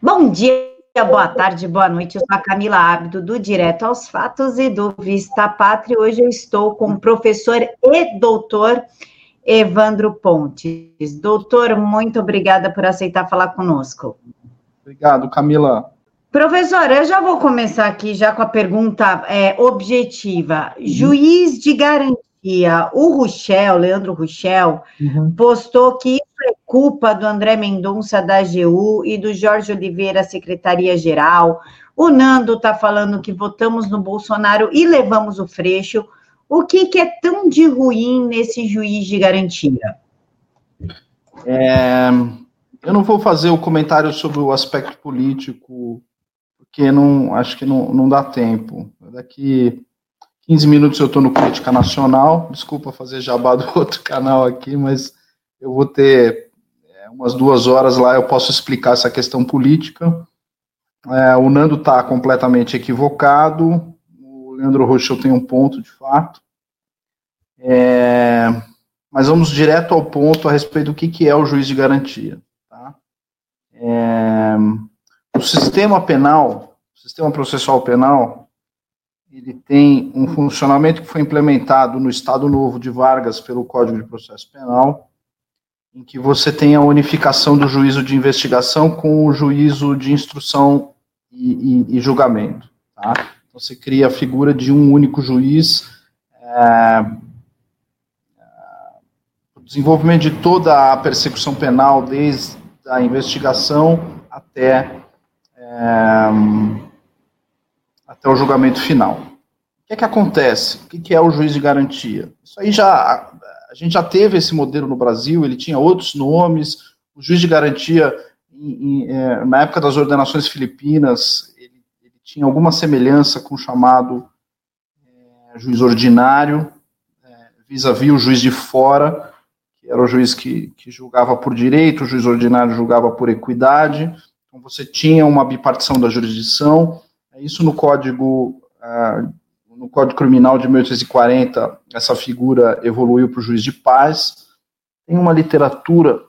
Bom dia, boa tarde, boa noite. Eu sou a Camila Ábido, do Direto aos Fatos e do Vista Pátria. Hoje eu estou com o professor e doutor Evandro Pontes. Doutor, muito obrigada por aceitar falar conosco. Obrigado, Camila. Professor, eu já vou começar aqui já com a pergunta é, objetiva. Uhum. Juiz de garantia, o Ruchel, Leandro Ruchel, uhum. postou que isso é do André Mendonça da AGU e do Jorge Oliveira, Secretaria-Geral. O Nando está falando que votamos no Bolsonaro e levamos o Freixo. O que, que é tão de ruim nesse juiz de garantia? É, eu não vou fazer o comentário sobre o aspecto político, porque não acho que não, não dá tempo. Daqui 15 minutos eu estou no Crítica Nacional. Desculpa fazer jabá do outro canal aqui, mas eu vou ter é, umas duas horas lá, eu posso explicar essa questão política. É, o Nando está completamente equivocado. Leandro Rochel tem um ponto, de fato. É, mas vamos direto ao ponto a respeito do que, que é o juiz de garantia. Tá? É, o sistema penal, o sistema processual penal, ele tem um funcionamento que foi implementado no Estado Novo de Vargas pelo Código de Processo Penal, em que você tem a unificação do juízo de investigação com o juízo de instrução e, e, e julgamento. Tá? você cria a figura de um único juiz, é, o desenvolvimento de toda a persecução penal, desde a investigação até, é, até o julgamento final. O que é que acontece? O que é o juiz de garantia? Isso aí já a gente já teve esse modelo no Brasil, ele tinha outros nomes. O juiz de garantia, em, em, é, na época das ordenações filipinas, tinha alguma semelhança com o chamado é, juiz ordinário, é, vis-à-vis o juiz de fora, que era o juiz que, que julgava por direito, o juiz ordinário julgava por equidade. Então você tinha uma bipartição da jurisdição. É isso no código é, no Código Criminal de 1840, essa figura evoluiu para o juiz de paz. Tem uma literatura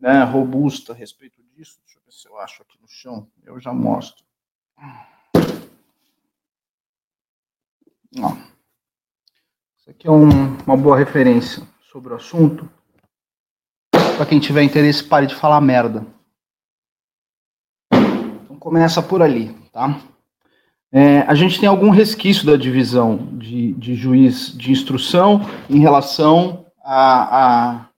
né, robusta a respeito disso. Deixa eu ver se eu acho aqui no chão, eu já mostro. Ó. Isso aqui é um, uma boa referência sobre o assunto. Para quem tiver interesse, pare de falar merda. Então começa por ali, tá? É, a gente tem algum resquício da divisão de, de juiz de instrução em relação à,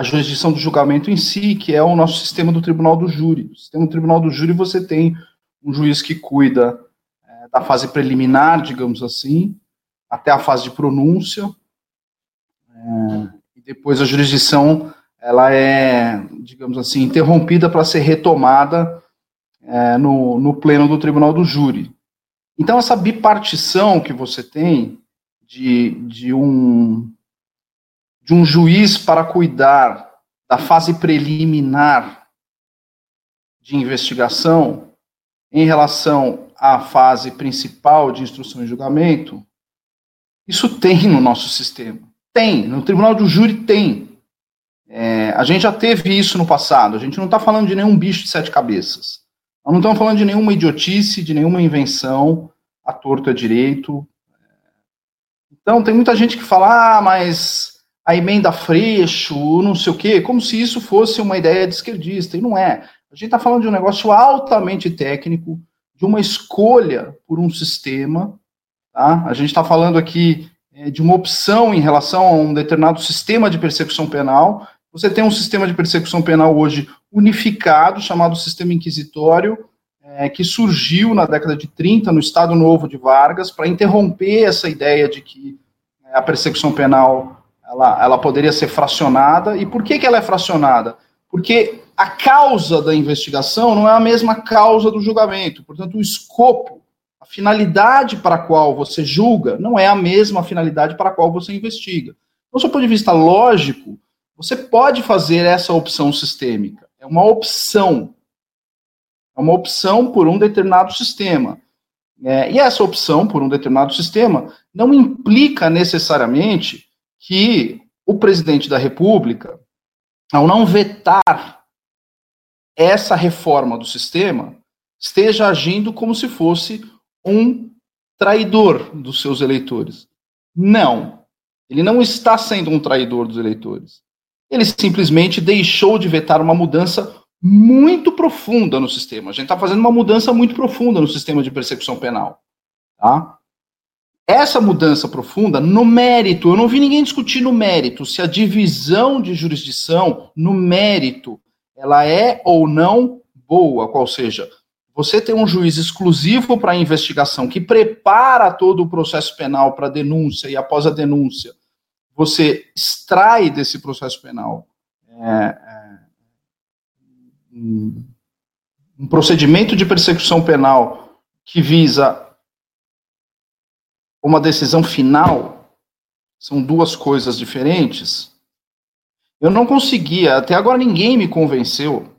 jurisdição do julgamento em si, que é o nosso sistema do tribunal do júri. No sistema do tribunal do júri você tem um juiz que cuida da fase preliminar, digamos assim, até a fase de pronúncia. É, e depois a jurisdição ela é, digamos assim, interrompida para ser retomada é, no, no pleno do tribunal do júri. Então, essa bipartição que você tem de, de, um, de um juiz para cuidar da fase preliminar de investigação em relação a fase principal de instrução e julgamento, isso tem no nosso sistema. Tem. No tribunal do júri tem. É, a gente já teve isso no passado. A gente não está falando de nenhum bicho de sete cabeças. Nós não estamos falando de nenhuma idiotice, de nenhuma invenção, a torto é direito. Então, tem muita gente que fala, ah, mas a emenda freixo, não sei o quê, como se isso fosse uma ideia de esquerdista. E não é. A gente está falando de um negócio altamente técnico, de uma escolha por um sistema. Tá? A gente está falando aqui é, de uma opção em relação a um determinado sistema de persecução penal. Você tem um sistema de persecução penal hoje unificado, chamado sistema inquisitório, é, que surgiu na década de 30 no Estado Novo de Vargas para interromper essa ideia de que é, a persecução penal ela, ela poderia ser fracionada. E por que, que ela é fracionada? Porque a causa da investigação não é a mesma causa do julgamento. Portanto, o escopo, a finalidade para a qual você julga, não é a mesma finalidade para a qual você investiga. Então, do ponto de vista lógico, você pode fazer essa opção sistêmica. É uma opção. É uma opção por um determinado sistema. É, e essa opção por um determinado sistema não implica necessariamente que o presidente da República, ao não vetar essa reforma do sistema esteja agindo como se fosse um traidor dos seus eleitores. Não. Ele não está sendo um traidor dos eleitores. Ele simplesmente deixou de vetar uma mudança muito profunda no sistema. A gente está fazendo uma mudança muito profunda no sistema de persecução penal. Tá? Essa mudança profunda, no mérito, eu não vi ninguém discutir no mérito se a divisão de jurisdição, no mérito, ela é ou não boa, qual seja, você tem um juiz exclusivo para a investigação, que prepara todo o processo penal para a denúncia, e após a denúncia, você extrai desse processo penal é, é, um procedimento de persecução penal que visa uma decisão final, são duas coisas diferentes. Eu não conseguia, até agora ninguém me convenceu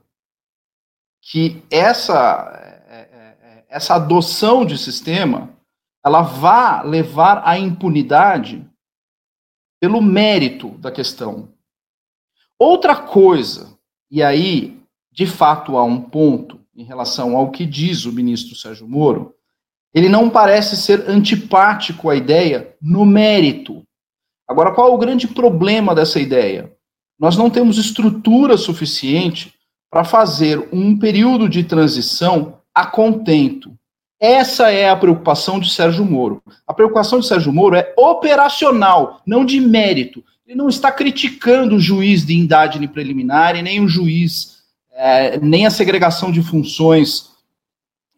que essa essa adoção de sistema ela vá levar à impunidade pelo mérito da questão. Outra coisa, e aí, de fato, há um ponto em relação ao que diz o ministro Sérgio Moro, ele não parece ser antipático à ideia no mérito. Agora, qual é o grande problema dessa ideia? Nós não temos estrutura suficiente para fazer um período de transição a contento. Essa é a preocupação de Sérgio Moro. A preocupação de Sérgio Moro é operacional, não de mérito. Ele não está criticando o juiz de indade preliminar e nem o juiz, é, nem a segregação de funções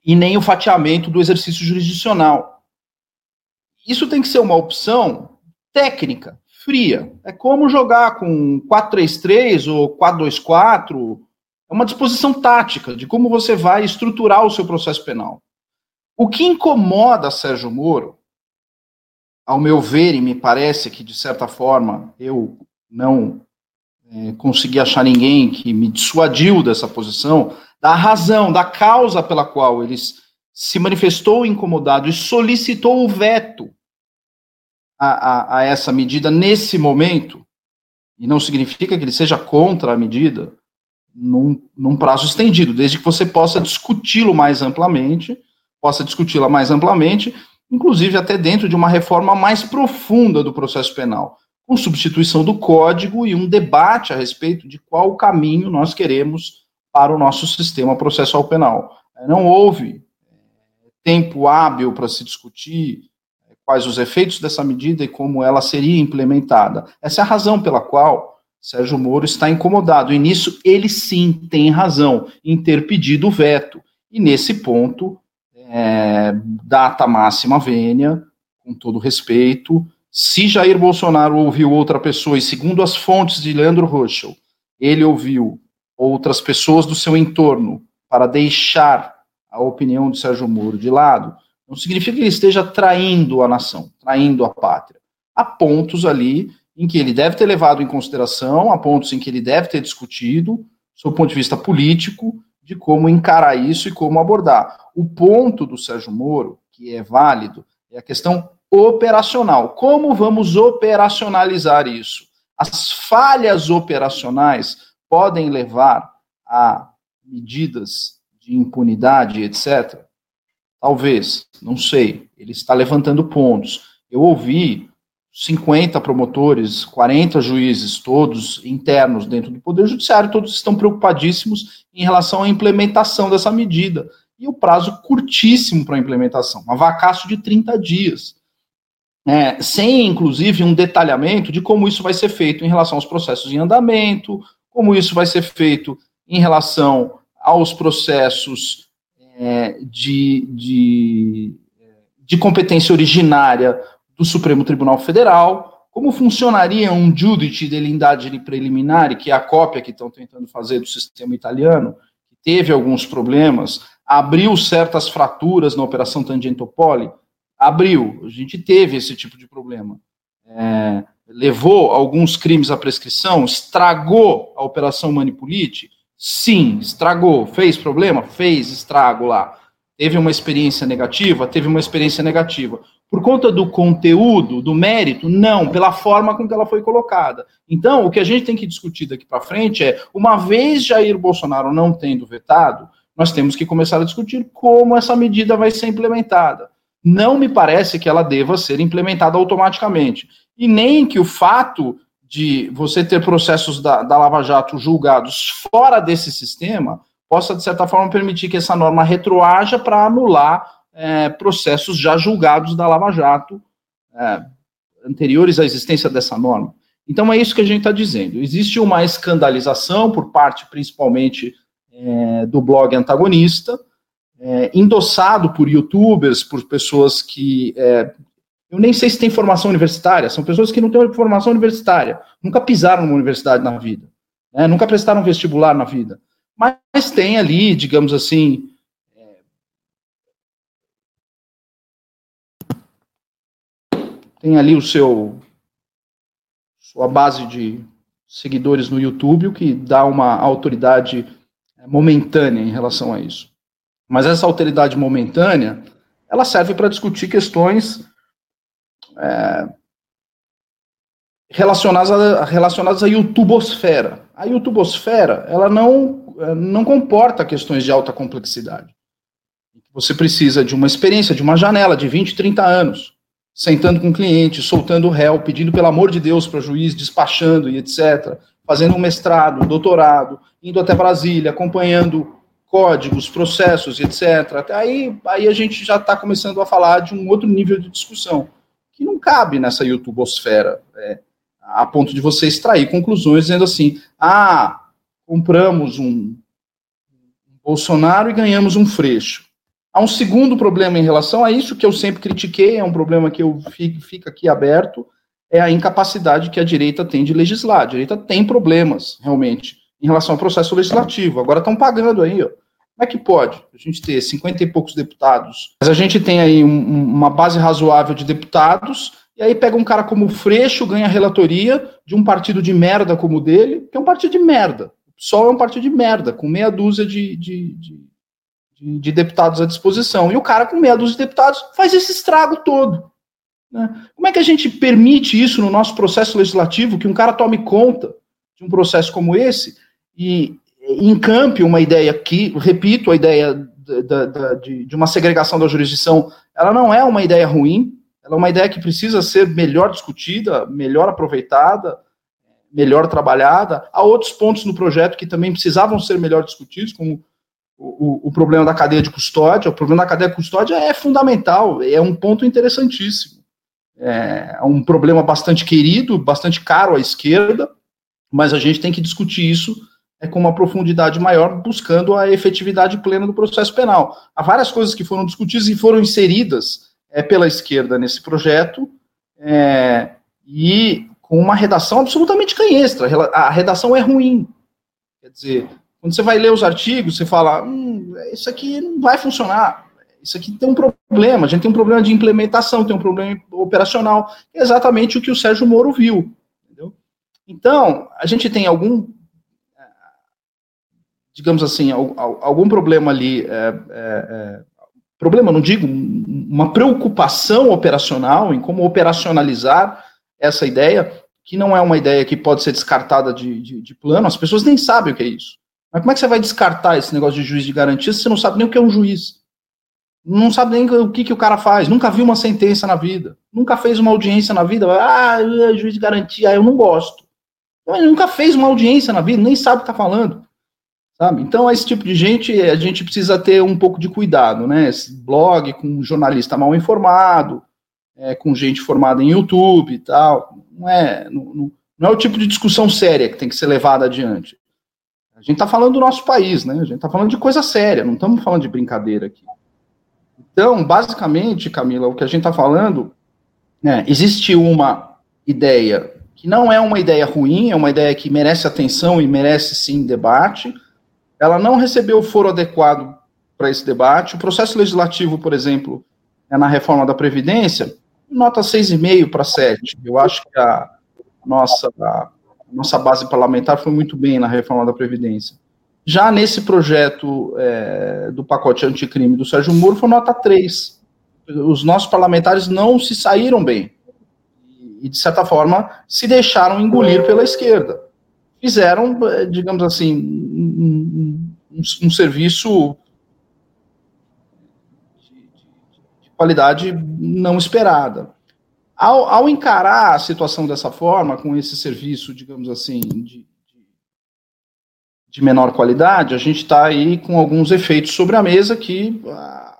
e nem o fatiamento do exercício jurisdicional. Isso tem que ser uma opção técnica, fria. É como jogar com 4-3-3 ou 4-2-4 é uma disposição tática de como você vai estruturar o seu processo penal. O que incomoda Sérgio Moro, ao meu ver, e me parece que, de certa forma, eu não é, consegui achar ninguém que me dissuadiu dessa posição, da razão, da causa pela qual ele se manifestou incomodado e solicitou o veto a, a, a essa medida nesse momento, e não significa que ele seja contra a medida, num, num prazo estendido, desde que você possa discuti-lo mais amplamente, possa discuti-la mais amplamente, inclusive até dentro de uma reforma mais profunda do processo penal, com substituição do código e um debate a respeito de qual caminho nós queremos para o nosso sistema processual penal. Não houve é, tempo hábil para se discutir é, quais os efeitos dessa medida e como ela seria implementada. Essa é a razão pela qual Sérgio Moro está incomodado. E nisso ele sim tem razão em ter pedido o veto. E nesse ponto, é, data máxima vênia, com todo respeito. Se Jair Bolsonaro ouviu outra pessoa, e segundo as fontes de Leandro Ruschel, ele ouviu outras pessoas do seu entorno para deixar a opinião de Sérgio Moro de lado, não significa que ele esteja traindo a nação, traindo a pátria. Há pontos ali em que ele deve ter levado em consideração, há pontos em que ele deve ter discutido, sob o ponto de vista político, de como encarar isso e como abordar. O ponto do Sérgio Moro, que é válido, é a questão operacional. Como vamos operacionalizar isso? As falhas operacionais podem levar a medidas de impunidade, etc. Talvez, não sei. Ele está levantando pontos. Eu ouvi 50 promotores, 40 juízes, todos internos dentro do Poder Judiciário, todos estão preocupadíssimos em relação à implementação dessa medida. E o prazo curtíssimo para a implementação, um vacácio de 30 dias. É, sem, inclusive, um detalhamento de como isso vai ser feito em relação aos processos em andamento, como isso vai ser feito em relação aos processos é, de, de, de competência originária do Supremo Tribunal Federal, como funcionaria um judite de lindade preliminar, que é a cópia que estão tentando fazer do sistema italiano, que teve alguns problemas, abriu certas fraturas na Operação Tangentopoli, abriu, a gente teve esse tipo de problema. É, levou alguns crimes à prescrição, estragou a Operação Manipulite? Sim, estragou. Fez problema? Fez estrago lá. Teve uma experiência negativa? Teve uma experiência negativa. Por conta do conteúdo, do mérito? Não, pela forma com que ela foi colocada. Então, o que a gente tem que discutir daqui para frente é, uma vez Jair Bolsonaro não tendo vetado, nós temos que começar a discutir como essa medida vai ser implementada. Não me parece que ela deva ser implementada automaticamente. E nem que o fato de você ter processos da, da Lava Jato julgados fora desse sistema possa, de certa forma, permitir que essa norma retroaja para anular é, processos já julgados da Lava Jato, é, anteriores à existência dessa norma. Então, é isso que a gente está dizendo. Existe uma escandalização por parte, principalmente, é, do blog antagonista, é, endossado por youtubers, por pessoas que. É, eu nem sei se tem formação universitária, são pessoas que não têm formação universitária, nunca pisaram numa universidade na vida, né, nunca prestaram vestibular na vida mas tem ali, digamos assim, tem ali o seu sua base de seguidores no YouTube, o que dá uma autoridade é, momentânea em relação a isso. Mas essa autoridade momentânea, ela serve para discutir questões é, relacionadas, a, relacionadas à YouTubosfera. A YouTubosfera, ela não eh, não comporta questões de alta complexidade. Você precisa de uma experiência, de uma janela de 20, 30 anos, sentando com o cliente, soltando o réu, pedindo pelo amor de Deus para o juiz, despachando e etc., fazendo um mestrado, doutorado, indo até Brasília, acompanhando códigos, processos, etc. Até aí, aí a gente já está começando a falar de um outro nível de discussão, que não cabe nessa YouTubosfera, é, a ponto de você extrair conclusões dizendo assim, ah, compramos um Bolsonaro e ganhamos um Freixo. Há um segundo problema em relação a isso, que eu sempre critiquei, é um problema que eu fico, fica aqui aberto, é a incapacidade que a direita tem de legislar. A direita tem problemas, realmente, em relação ao processo legislativo. Agora estão pagando aí, ó. Como é que pode a gente ter 50 e poucos deputados? Mas a gente tem aí um, uma base razoável de deputados, e aí pega um cara como o Freixo, ganha relatoria de um partido de merda como o dele, que é um partido de merda. PSOL é um partido de merda, com meia dúzia de, de, de, de, deputados à disposição. E o cara, com dúzia de deputados, faz esse estrago todo. Né? Como é que a gente permite isso no nosso processo legislativo, que um cara tome conta de um processo como esse e encampe uma ideia que, repito, a ideia da, da, de, de uma segregação da jurisdição, ela não é uma ideia ruim, ela é uma ideia que precisa ser melhor discutida, melhor aproveitada, melhor trabalhada. Há outros pontos no projeto que também precisavam ser melhor discutidos, como o, o, problema da cadeia de custódia. O problema da cadeia de custódia é fundamental, é um ponto interessantíssimo. É um problema bastante querido, bastante caro à esquerda, mas a gente tem que discutir isso é, com uma profundidade maior, buscando a efetividade plena do processo penal. Há várias coisas que foram discutidas e foram inseridas é, pela esquerda nesse projeto, é, e com uma redação absolutamente canhestra. A redação é ruim. Quer dizer, quando você vai ler os artigos, você fala: hum, isso aqui não vai funcionar. Isso aqui tem um problema. A gente tem um problema de implementação, tem um problema operacional. É exatamente o que o Sérgio Moro viu. Entendeu? Então, a gente tem algum, digamos assim, algum problema ali. É, é, problema, não digo, uma preocupação operacional em como operacionalizar essa ideia, que não é uma ideia que pode ser descartada de, de, de, plano, as pessoas nem sabem o que é isso. Mas como é que você vai descartar esse negócio de juiz de garantia se você não sabe nem o que é um juiz? Não sabe nem o que, que o cara faz, nunca viu uma sentença na vida, nunca fez uma audiência na vida, ah, é juiz de garantia, eu não gosto. Ele nunca fez uma audiência na vida, nem sabe o que está falando. Sabe? Então, esse tipo de gente, a gente precisa ter um pouco de cuidado, né? Esse blog com jornalista mal informado, é, com gente formada em YouTube e tal. Não é, não, não é o tipo de discussão séria que tem que ser levada adiante. A gente está falando do nosso país, né? A gente está falando de coisa séria, não estamos falando de brincadeira aqui. Então, basicamente, Camila, o que a gente está falando, é, existe uma ideia que não é uma ideia ruim, é uma ideia que merece atenção e merece sim debate. Ela não recebeu o foro adequado para esse debate. O processo legislativo, por exemplo, é na reforma da Previdência, nota 6,5 para 7. Eu acho que a nossa, a nossa base parlamentar foi muito bem na reforma da Previdência. Já nesse projeto é, do pacote anticrime do Sérgio Moro, foi nota 3. Os nossos parlamentares não se saíram bem. E, de certa forma, se deixaram engolir pela esquerda. Fizeram, digamos assim, um, um, um serviço de qualidade não esperada. Ao, ao, encarar a situação dessa forma, com esse serviço, digamos assim, de, de menor qualidade, a gente está aí com alguns efeitos sobre a mesa que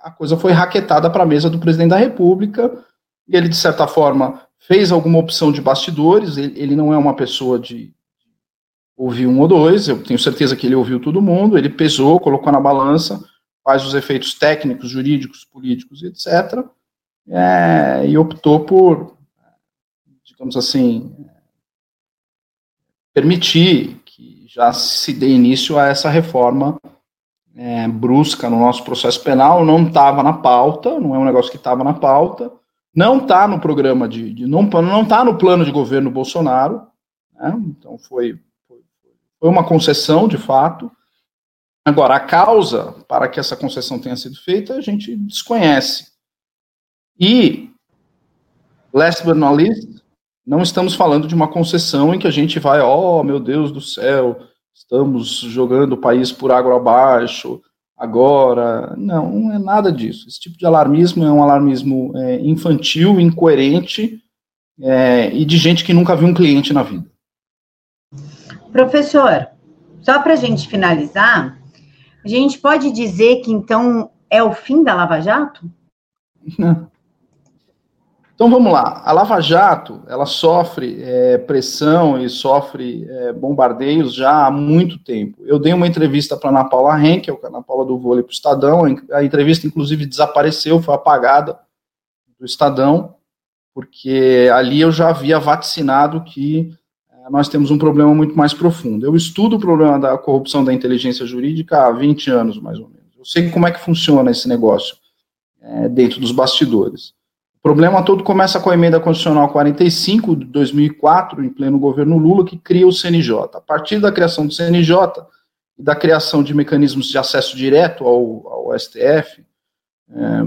a, coisa foi raquetada para a mesa do presidente da República, e ele, de certa forma, fez alguma opção de bastidores, ele, ele não é uma pessoa de ouvir um ou dois, eu tenho certeza que ele ouviu todo mundo, ele pesou, colocou na balança, quais os efeitos técnicos, jurídicos, políticos, etc., é, e optou por, digamos assim, permitir que já se dê início a essa reforma é, brusca no nosso processo penal. Não estava na pauta, não é um negócio que estava na pauta, não está no programa de, de não não está no plano de governo Bolsonaro, né? então foi, foi foi uma concessão de fato. Agora a causa para que essa concessão tenha sido feita a gente desconhece. E, last but not least, não estamos falando de uma concessão em que a gente vai, oh meu Deus do céu, estamos jogando o país por água abaixo, agora. Não, não é nada disso. Esse tipo de alarmismo é um alarmismo é, infantil, incoerente é, e de gente que nunca viu um cliente na vida. Professor, só para a gente finalizar, a gente pode dizer que então é o fim da Lava Jato? Não. Então vamos lá, a Lava Jato ela sofre é, pressão e sofre é, bombardeios já há muito tempo. Eu dei uma entrevista para Ana Paula Henkel, que é a Ana Paula do vôlei para o Estadão, a entrevista inclusive desapareceu, foi apagada do Estadão, porque ali eu já havia vaticinado que é, nós temos um problema muito mais profundo. Eu estudo o problema da corrupção da inteligência jurídica há 20 anos, mais ou menos. Eu sei como é que funciona esse negócio é, dentro dos bastidores. O problema todo começa com a emenda constitucional 45 de 2004, em pleno governo Lula, que cria o CNJ. A partir da criação do CNJ e da criação de mecanismos de acesso direto ao, ao STF, é,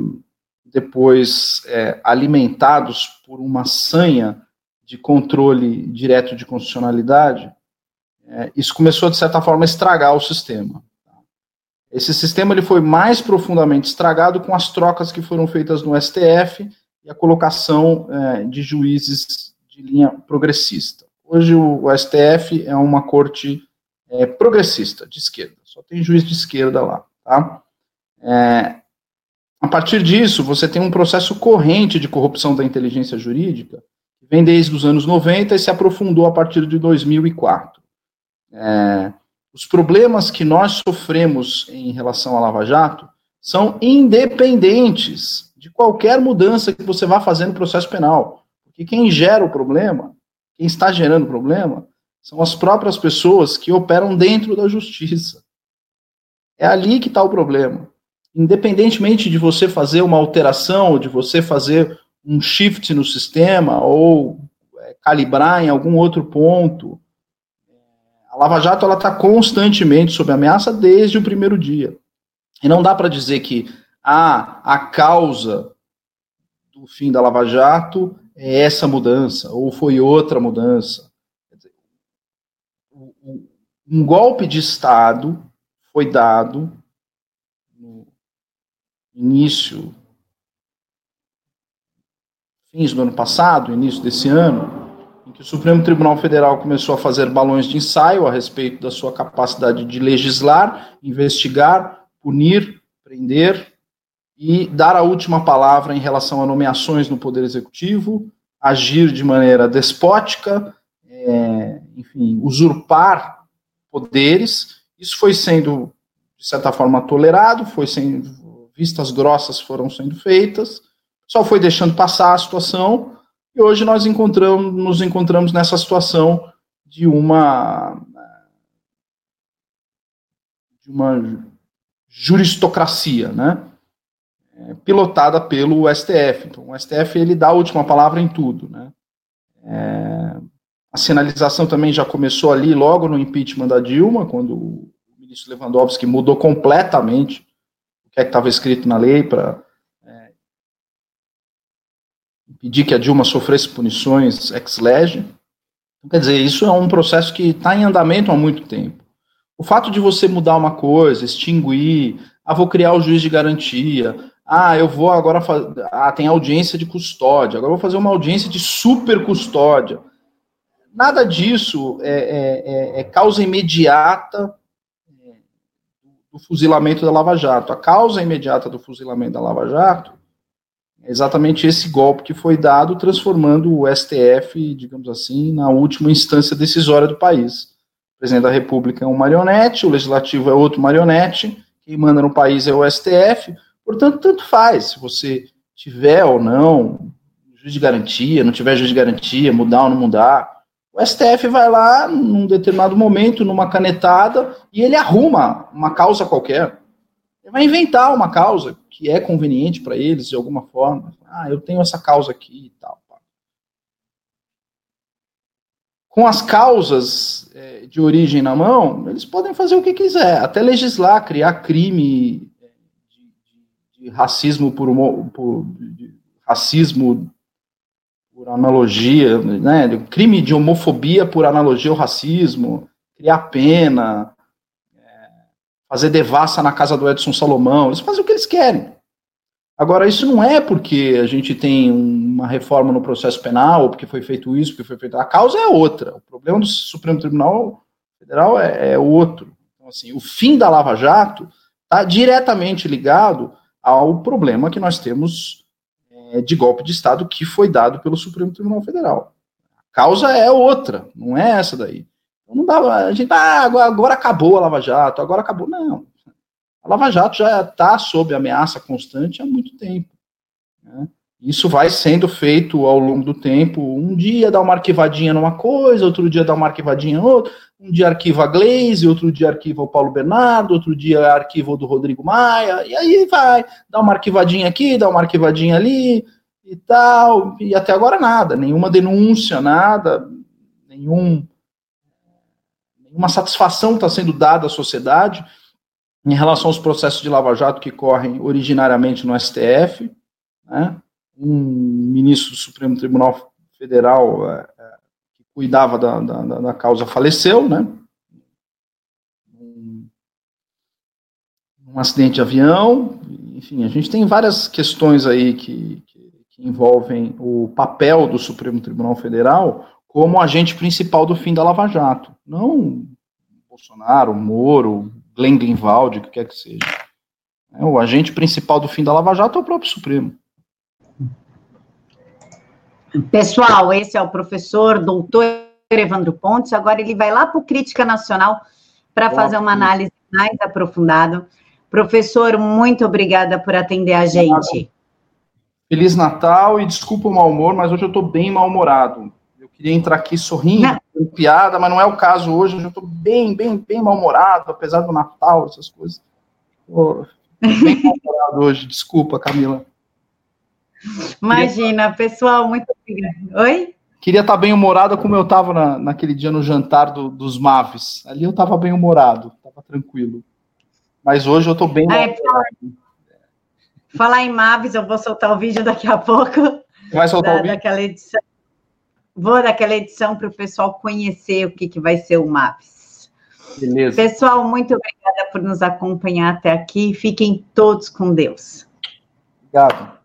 depois é, alimentados por uma sanha de controle direto de constitucionalidade, é, isso começou, de certa forma, a estragar o sistema. Esse sistema ele foi mais profundamente estragado com as trocas que foram feitas no STF e a colocação é, de juízes de linha progressista. Hoje o, o STF é uma corte é, progressista, de esquerda, só tem juiz de esquerda lá. Tá? É, a partir disso, você tem um processo corrente de corrupção da inteligência jurídica, que vem desde os anos 90 e se aprofundou a partir de 2004. É, os problemas que nós sofremos em relação à Lava Jato são independentes de qualquer mudança que você vá fazer no processo penal. Porque quem gera o problema, quem está gerando o problema, são as próprias pessoas que operam dentro da justiça. É ali que está o problema. Independentemente de você fazer uma alteração, de você fazer um shift no sistema ou é, calibrar em algum outro ponto, a Lava Jato está constantemente sob ameaça desde o primeiro dia. E não dá para dizer que ah, a causa do fim da Lava Jato é essa mudança, ou foi outra mudança. Um golpe de Estado foi dado no início, fins do ano passado, início desse ano, em que o Supremo Tribunal Federal começou a fazer balões de ensaio a respeito da sua capacidade de legislar, investigar, punir, prender e dar a última palavra em relação a nomeações no Poder Executivo, agir de maneira despótica, é, enfim, usurpar poderes. Isso foi sendo, de certa forma, tolerado, foi sendo, vistas grossas foram sendo feitas, só foi deixando passar a situação, e hoje nós encontramos, nos encontramos nessa situação de uma de uma juristocracia, né? Pilotada pelo STF. Então, o STF ele dá a última palavra em tudo. Né? É, a sinalização também já começou ali, logo no impeachment da Dilma, quando o ministro Lewandowski mudou completamente o que é estava escrito na lei para é, impedir que a Dilma sofresse punições ex lege. Então, quer dizer, isso é um processo que está em andamento há muito tempo. O fato de você mudar uma coisa, extinguir, ah, vou criar o juiz de garantia, ah, eu vou agora fazer, ah, tem audiência de custódia, agora vou fazer uma audiência de super custódia. Nada disso é, é, é, é causa imediata é, do fuzilamento da Lava Jato. A causa imediata do fuzilamento da Lava Jato é exatamente esse golpe que foi dado, transformando o STF, digamos assim, na última instância decisória do país. O presidente da República é um marionete, o legislativo é outro marionete, quem manda no país é o STF, portanto, tanto faz se você tiver ou não juiz de garantia, não tiver juiz de garantia, mudar ou não mudar. O STF vai lá, num determinado momento, numa canetada, e ele arruma uma causa qualquer. Ele vai inventar uma causa que é conveniente para eles, de alguma forma. Ah, eu tenho essa causa aqui e tal. Com as causas é, de origem na mão, eles podem fazer o que quiser, até legislar, criar crime de, racismo por, por de racismo por analogia, né, crime de homofobia por analogia ao racismo, criar pena, é, fazer devassa na casa do Edson Salomão, eles fazem o que eles querem. Agora, isso não é porque a gente tem uma reforma no processo penal, ou porque foi feito isso, porque foi feito. A causa é outra. O problema do Supremo Tribunal Federal é, é outro. Então, assim, o fim da Lava Jato está diretamente ligado ao problema que nós temos é, de golpe de Estado que foi dado pelo Supremo Tribunal Federal. A causa é outra, não é essa daí. Então, não dá, a gente, ah, agora, acabou a Lava Jato, agora acabou. Não, a Lava Jato já está sob ameaça constante há muito tempo. Né? Isso vai sendo feito ao longo do tempo. Um dia dá uma arquivadinha numa coisa, outro dia dá uma arquivadinha em outra. Um dia arquiva a Glaze, outro dia arquiva o Paulo Bernardo, outro dia arquiva o do Rodrigo Maia, e aí vai, dá uma arquivadinha aqui, dá uma arquivadinha ali e tal. E até agora nada, nenhuma denúncia, nada, nenhum, nenhuma satisfação está sendo dada à sociedade em relação aos processos de Lava Jato que correm originariamente no STF, né, um ministro do Supremo Tribunal Federal é, é, que cuidava da, da, da, causa faleceu, né, um, um, acidente de avião, enfim, a gente tem várias questões aí que, que, que envolvem o papel do Supremo Tribunal Federal como agente principal do fim da Lava Jato, não Bolsonaro, Moro, Glenn Greenwald, o que quer que seja. É, o agente principal do fim da Lava Jato é o próprio Supremo. Pessoal, esse é o professor doutor Evandro Pontes. Agora ele vai lá para o Crítica Nacional para fazer uma análise mais aprofundada. Professor, muito obrigada por atender a gente. Feliz Natal e desculpa o mau humor, mas hoje eu estou bem mal-humorado. Eu queria entrar aqui sorrindo, piada, mas não é o caso hoje. Eu estou bem, bem, bem mal-humorado, apesar do Natal, essas coisas. Tô bem mal-humorado hoje. Desculpa, Camila. Imagina, pessoal, muito obrigada. Oi? Queria estar bem humorado como eu estava na, naquele dia no jantar do, dos Maves. Ali eu estava bem humorado, estava tranquilo. Mas hoje eu estou bem. Ah, é, falar em Maves, eu vou soltar o vídeo daqui a pouco. Vai soltar da, o vídeo? Daquela edição vou daquela edição para o pessoal conhecer o que, que vai ser o MAPS. Beleza. Pessoal, muito obrigada por nos acompanhar até aqui. Fiquem todos com Deus. Obrigado.